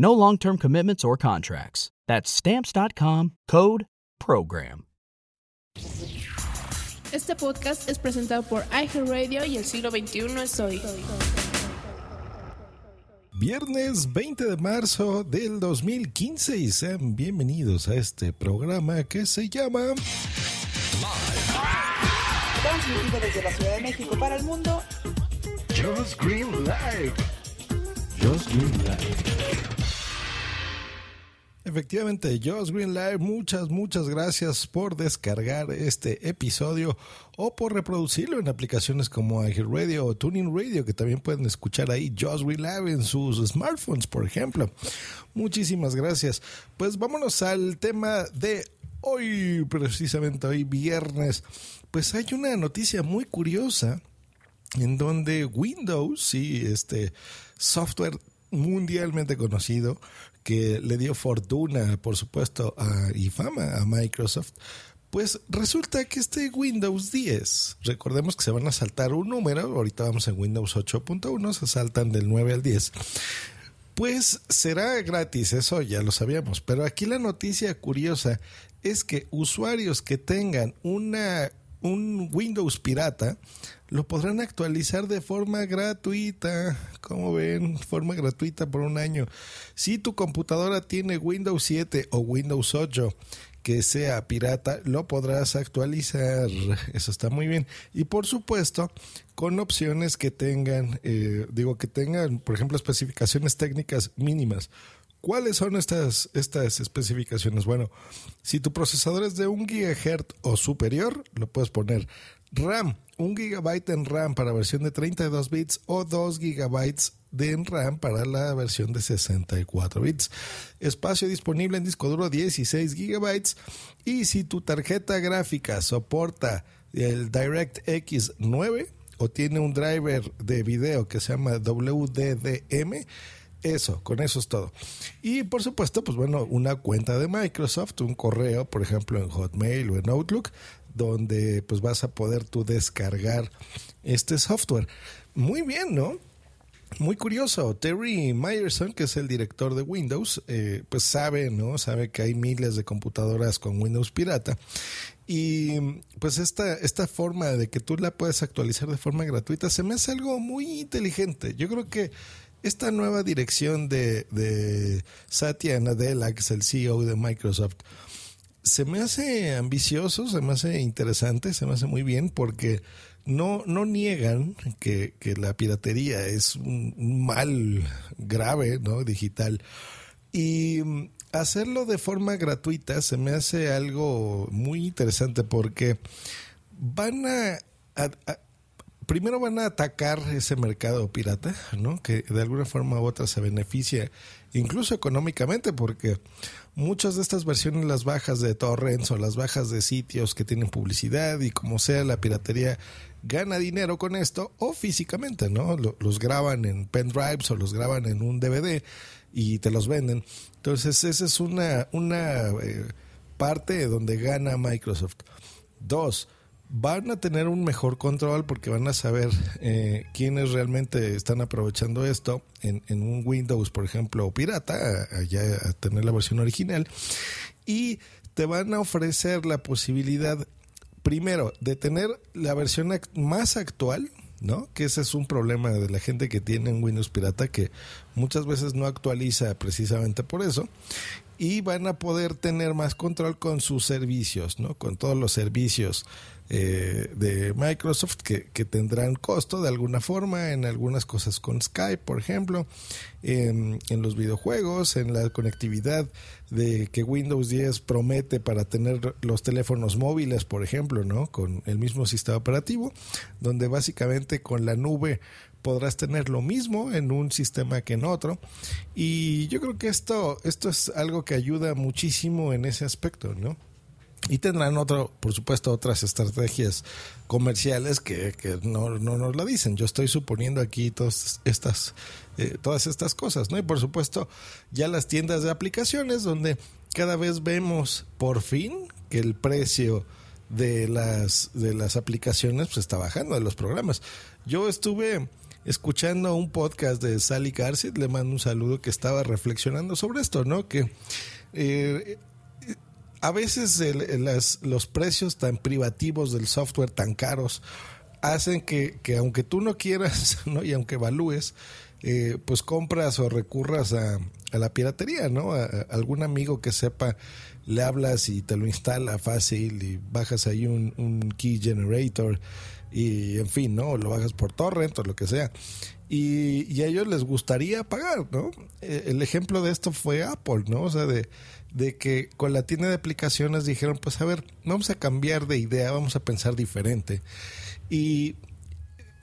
No long term commitments or contracts. That's Stamps.com code PROGRAM. Este podcast es presentado por iHeartRadio y el siglo XXI es hoy. Viernes 20 de marzo del 2015 y sean bienvenidos a este programa que se llama Transmitido desde la Ciudad de México para el mundo. Just Green Light. Just Green Light. Efectivamente, Just Green Live, muchas, muchas gracias por descargar este episodio o por reproducirlo en aplicaciones como Radio o Tuning Radio, que también pueden escuchar ahí Just Green Live en sus smartphones, por ejemplo. Muchísimas gracias. Pues vámonos al tema de hoy, precisamente hoy viernes. Pues hay una noticia muy curiosa en donde Windows, sí, este software mundialmente conocido, que le dio fortuna, por supuesto, a, y fama a Microsoft, pues resulta que este Windows 10, recordemos que se van a saltar un número, ahorita vamos en Windows 8.1, se saltan del 9 al 10, pues será gratis, eso ya lo sabíamos, pero aquí la noticia curiosa es que usuarios que tengan una un Windows pirata, lo podrán actualizar de forma gratuita. Como ven, forma gratuita por un año. Si tu computadora tiene Windows 7 o Windows 8 que sea pirata, lo podrás actualizar. Eso está muy bien. Y por supuesto, con opciones que tengan, eh, digo, que tengan, por ejemplo, especificaciones técnicas mínimas. ¿Cuáles son estas, estas especificaciones? Bueno, si tu procesador es de un GHz o superior, lo puedes poner RAM, un GB en RAM para versión de 32 bits o 2 GB de RAM para la versión de 64 bits. Espacio disponible en disco duro 16 GB y si tu tarjeta gráfica soporta el DirectX 9 o tiene un driver de video que se llama WDDM, eso, con eso es todo. Y por supuesto, pues bueno, una cuenta de Microsoft, un correo, por ejemplo, en Hotmail o en Outlook, donde pues vas a poder tú descargar este software. Muy bien, ¿no? Muy curioso, Terry Myerson, que es el director de Windows, eh, pues sabe, ¿no? Sabe que hay miles de computadoras con Windows pirata. Y pues esta, esta forma de que tú la puedes actualizar de forma gratuita se me hace algo muy inteligente. Yo creo que esta nueva dirección de, de Satya Nadella, que es el CEO de Microsoft, se me hace ambicioso, se me hace interesante, se me hace muy bien porque no, no niegan que, la piratería es un, mal grave, ¿no? Digital. Y hacerlo de forma gratuita se me hace algo muy interesante porque van a primero van a atacar ese mercado pirata, ¿no? Que de alguna forma u otra se beneficia, incluso económicamente, porque muchas de estas versiones, las bajas de torrents o las bajas de sitios que tienen publicidad y como sea la piratería gana dinero con esto o físicamente, ¿no? Los graban en pendrives o los graban en un DVD y te los venden. Entonces, esa es una, una eh, parte donde gana Microsoft. Dos, van a tener un mejor control porque van a saber eh, quiénes realmente están aprovechando esto en, un Windows, por ejemplo, pirata, allá a tener la versión original. Y te van a ofrecer la posibilidad, primero, de tener la versión más actual, ¿no? Que ese es un problema de la gente que tiene un Windows pirata que muchas veces no actualiza precisamente por eso. Y van a poder tener más control con sus servicios, ¿no? Con todos los servicios eh, de Microsoft que, tendrán costo de alguna forma en algunas cosas con Skype, por ejemplo, en, en, los videojuegos, en la conectividad de que Windows 10 promete para tener los teléfonos móviles, por ejemplo, ¿no? Con el mismo sistema operativo, donde básicamente con la nube podrás tener lo mismo en un sistema que en otro. Y yo creo que esto, esto es algo que ayuda muchísimo en ese aspecto, ¿no? Y tendrán otro, por supuesto, otras estrategias comerciales que, que no, no, nos la dicen. Yo estoy suponiendo aquí todas estas, eh, todas estas cosas, ¿no? Y por supuesto, ya las tiendas de aplicaciones donde cada vez vemos por fin que el precio de las, de las aplicaciones pues, está bajando, de los programas. Yo estuve escuchando un podcast de Sally Garcet, le mando un saludo que estaba reflexionando sobre esto, ¿no? Que eh, a veces los precios tan privativos del software tan caros hacen que, que aunque tú no quieras ¿no? y aunque evalúes, eh, pues compras o recurras a, la piratería, ¿no? A, algún amigo que sepa, le hablas y te lo instala fácil y bajas ahí un key generator y en fin, ¿no? Lo bajas por torrent o lo que sea. Y, y, a ellos les gustaría pagar, ¿no? Eh, el ejemplo de esto fue Apple, ¿no? O sea, de, de que con la tienda de aplicaciones dijeron, pues a ver, vamos a cambiar de idea, vamos a pensar diferente. Y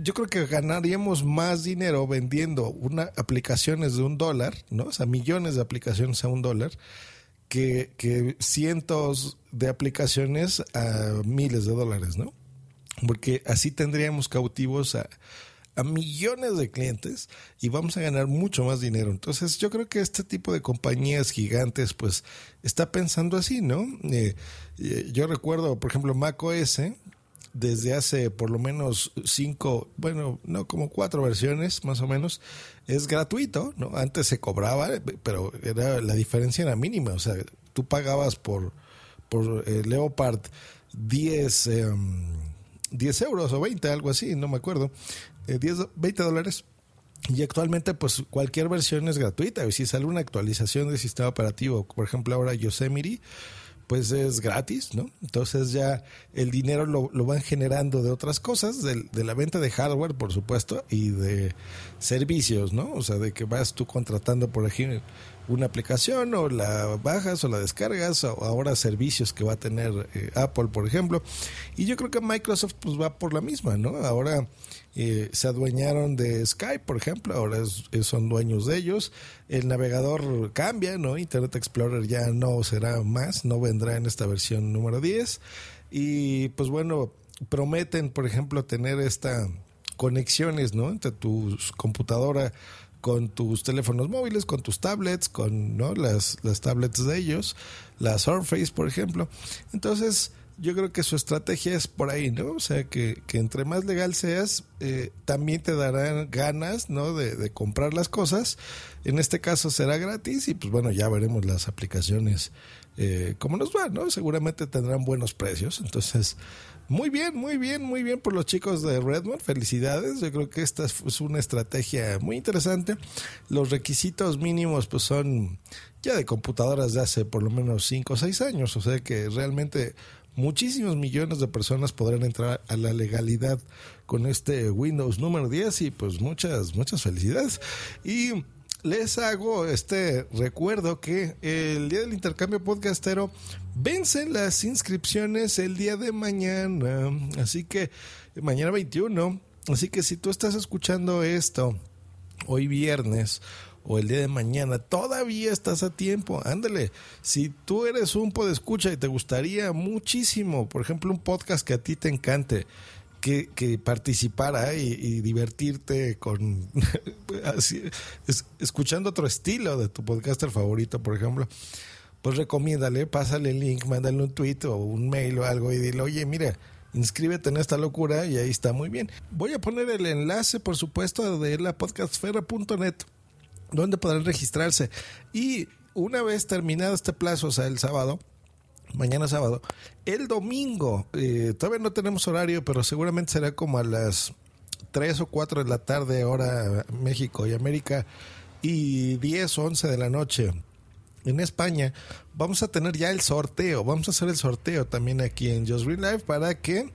yo creo que ganaríamos más dinero vendiendo una aplicaciones de un dólar, ¿no? O sea, millones de aplicaciones a un dólar, que, que cientos de aplicaciones a miles de dólares, ¿no? Porque así tendríamos cautivos a, a millones de clientes y vamos a ganar mucho más dinero. Entonces yo creo que este tipo de compañías gigantes pues está pensando así, ¿no? Eh, yo recuerdo, por ejemplo, macOS desde hace por lo menos cinco, bueno, no, como cuatro versiones más o menos, es gratuito, ¿no? Antes se cobraba, pero era, la diferencia era mínima, o sea, tú pagabas por, por eh, Leopard 10... Eh, 10 euros o 20, algo así, no me acuerdo. 10, eh, 20 dólares. Y actualmente, pues cualquier versión es gratuita. Y si sale una actualización del sistema operativo, por ejemplo, ahora Yosemite, pues es gratis, ¿no? Entonces ya el dinero lo, lo van generando de otras cosas, de, la venta de hardware, por supuesto, y de servicios, ¿no? O sea, de que vas tú contratando, por ejemplo, una aplicación o la bajas o la descargas o ahora servicios que va a tener eh, Apple por ejemplo y yo creo que Microsoft pues va por la misma no ahora eh, se adueñaron de Skype por ejemplo ahora es, son dueños de ellos el navegador cambia no Internet Explorer ya no será más no vendrá en esta versión número 10 y pues bueno prometen por ejemplo tener esta conexiones no entre tu computadora con tus teléfonos móviles, con tus tablets, con ¿no? las, las tablets de ellos, la Surface, por ejemplo. Entonces, yo creo que su estrategia es por ahí, ¿no? O sea, que, que entre más legal seas, eh, también te darán ganas, ¿no? De, comprar las cosas. En este caso será gratis y pues bueno, ya veremos las aplicaciones eh, cómo nos va, ¿no? Seguramente tendrán buenos precios. Entonces, muy bien, muy bien, muy bien por los chicos de Redmond. Felicidades. Yo creo que esta es una estrategia muy interesante. Los requisitos mínimos pues son ya de computadoras de hace por lo menos 5 o 6 años. O sea que realmente muchísimos millones de personas podrán entrar a la legalidad con este Windows número 10 y pues muchas, muchas felicidades. Y les hago este recuerdo que el día del intercambio podcastero vencen las inscripciones el día de mañana. Así que mañana 21. Así que si tú estás escuchando esto hoy viernes o el día de mañana, todavía estás a tiempo. Ándale. Si tú eres un podescucha y te gustaría muchísimo, por ejemplo, un podcast que a ti te encante, que, participara y, divertirte con escuchando otro estilo de tu podcaster favorito, por ejemplo, pues recomiéndale, pásale el link, mándale un tweet o un mail o algo y dile, oye, mira, inscríbete en esta locura y ahí está muy bien. Voy a poner el enlace, por supuesto, de la podcastfera.net, donde podrán registrarse. Y una vez terminado este plazo, o sea, el sábado, mañana sábado. El domingo, eh, todavía no tenemos horario, pero seguramente será como a las 3 o 4 de la tarde, hora México y América, y 10 o 11 de la noche, en España, vamos a tener ya el sorteo. Vamos a hacer el sorteo también aquí en Just Green Live para que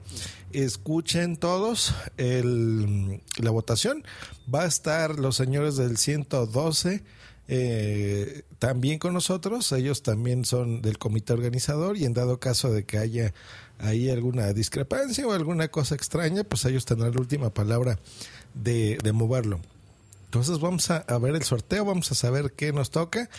escuchen todos la votación. Va a estar los señores del 112 eh, también con nosotros. Ellos también son del comité organizador y en dado caso de que haya ahí alguna discrepancia o alguna cosa extraña, pues ellos tendrán la última palabra de, de moverlo. Entonces vamos a, a ver el sorteo, vamos a saber qué nos toca.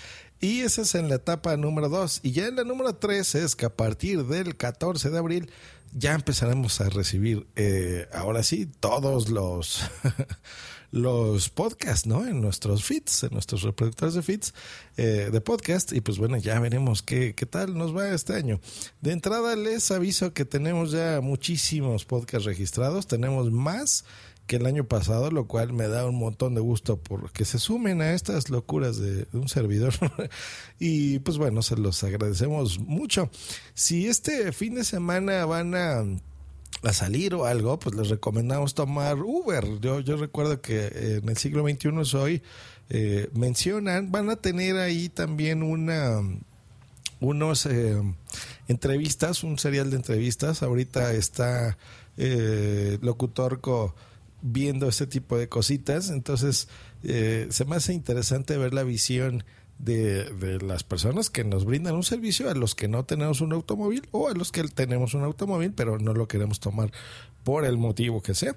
Y esa es en la etapa número 2. Y ya en la número 3 es que a partir del 14 de abril ya empezaremos a recibir, eh, ahora sí, todos los, los podcasts, ¿no? En nuestros feeds, en nuestros reproductores de feeds eh, de podcast. Y pues bueno, ya veremos qué, qué tal nos va este año. De entrada les aviso que tenemos ya muchísimos podcasts registrados. Tenemos más que el año pasado, lo cual me da un montón de gusto porque se sumen a estas locuras de, un servidor. y pues bueno, se los agradecemos mucho. Si este fin de semana van a a salir o algo, pues les recomendamos tomar Uber. Yo, yo recuerdo que en el siglo XXI hoy eh, mencionan, van a tener ahí también una unos eh, entrevistas, un serial de entrevistas. Ahorita está eh, Locutorco viendo este tipo de cositas. Entonces, eh, se me hace interesante ver la visión de, las personas que nos brindan un servicio a los que no tenemos un automóvil o a los que tenemos un automóvil pero no lo queremos tomar por el motivo que sea.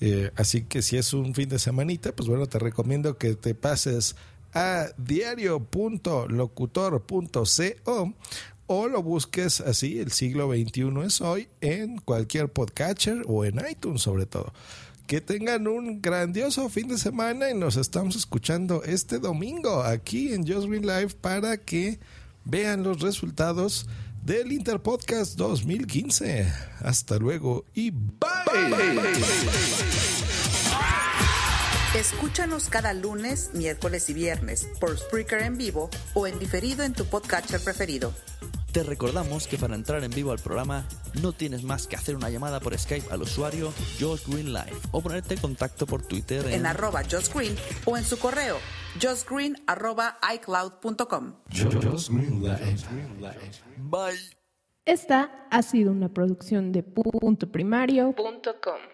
Eh, así que si es un fin de semanita, pues bueno, te recomiendo que te pases a diario.locutor.co o lo busques así, el siglo XXI es hoy, en cualquier podcatcher o en iTunes sobre todo. Que tengan un grandioso fin de semana y nos estamos escuchando este domingo aquí en Just Live para que vean los resultados del Interpodcast 2015. Hasta luego y bye. Escúchanos cada lunes, miércoles y viernes por Spreaker en vivo o en diferido en tu podcatcher preferido. Te recordamos que para entrar en vivo al programa no tienes más que hacer una llamada por Skype al usuario Josh Green Live o ponerte en contacto por Twitter en, en arroba Josh Green o en su correo joshgreen arroba icloud.com. Bye. Esta ha sido una producción de punto primario.com.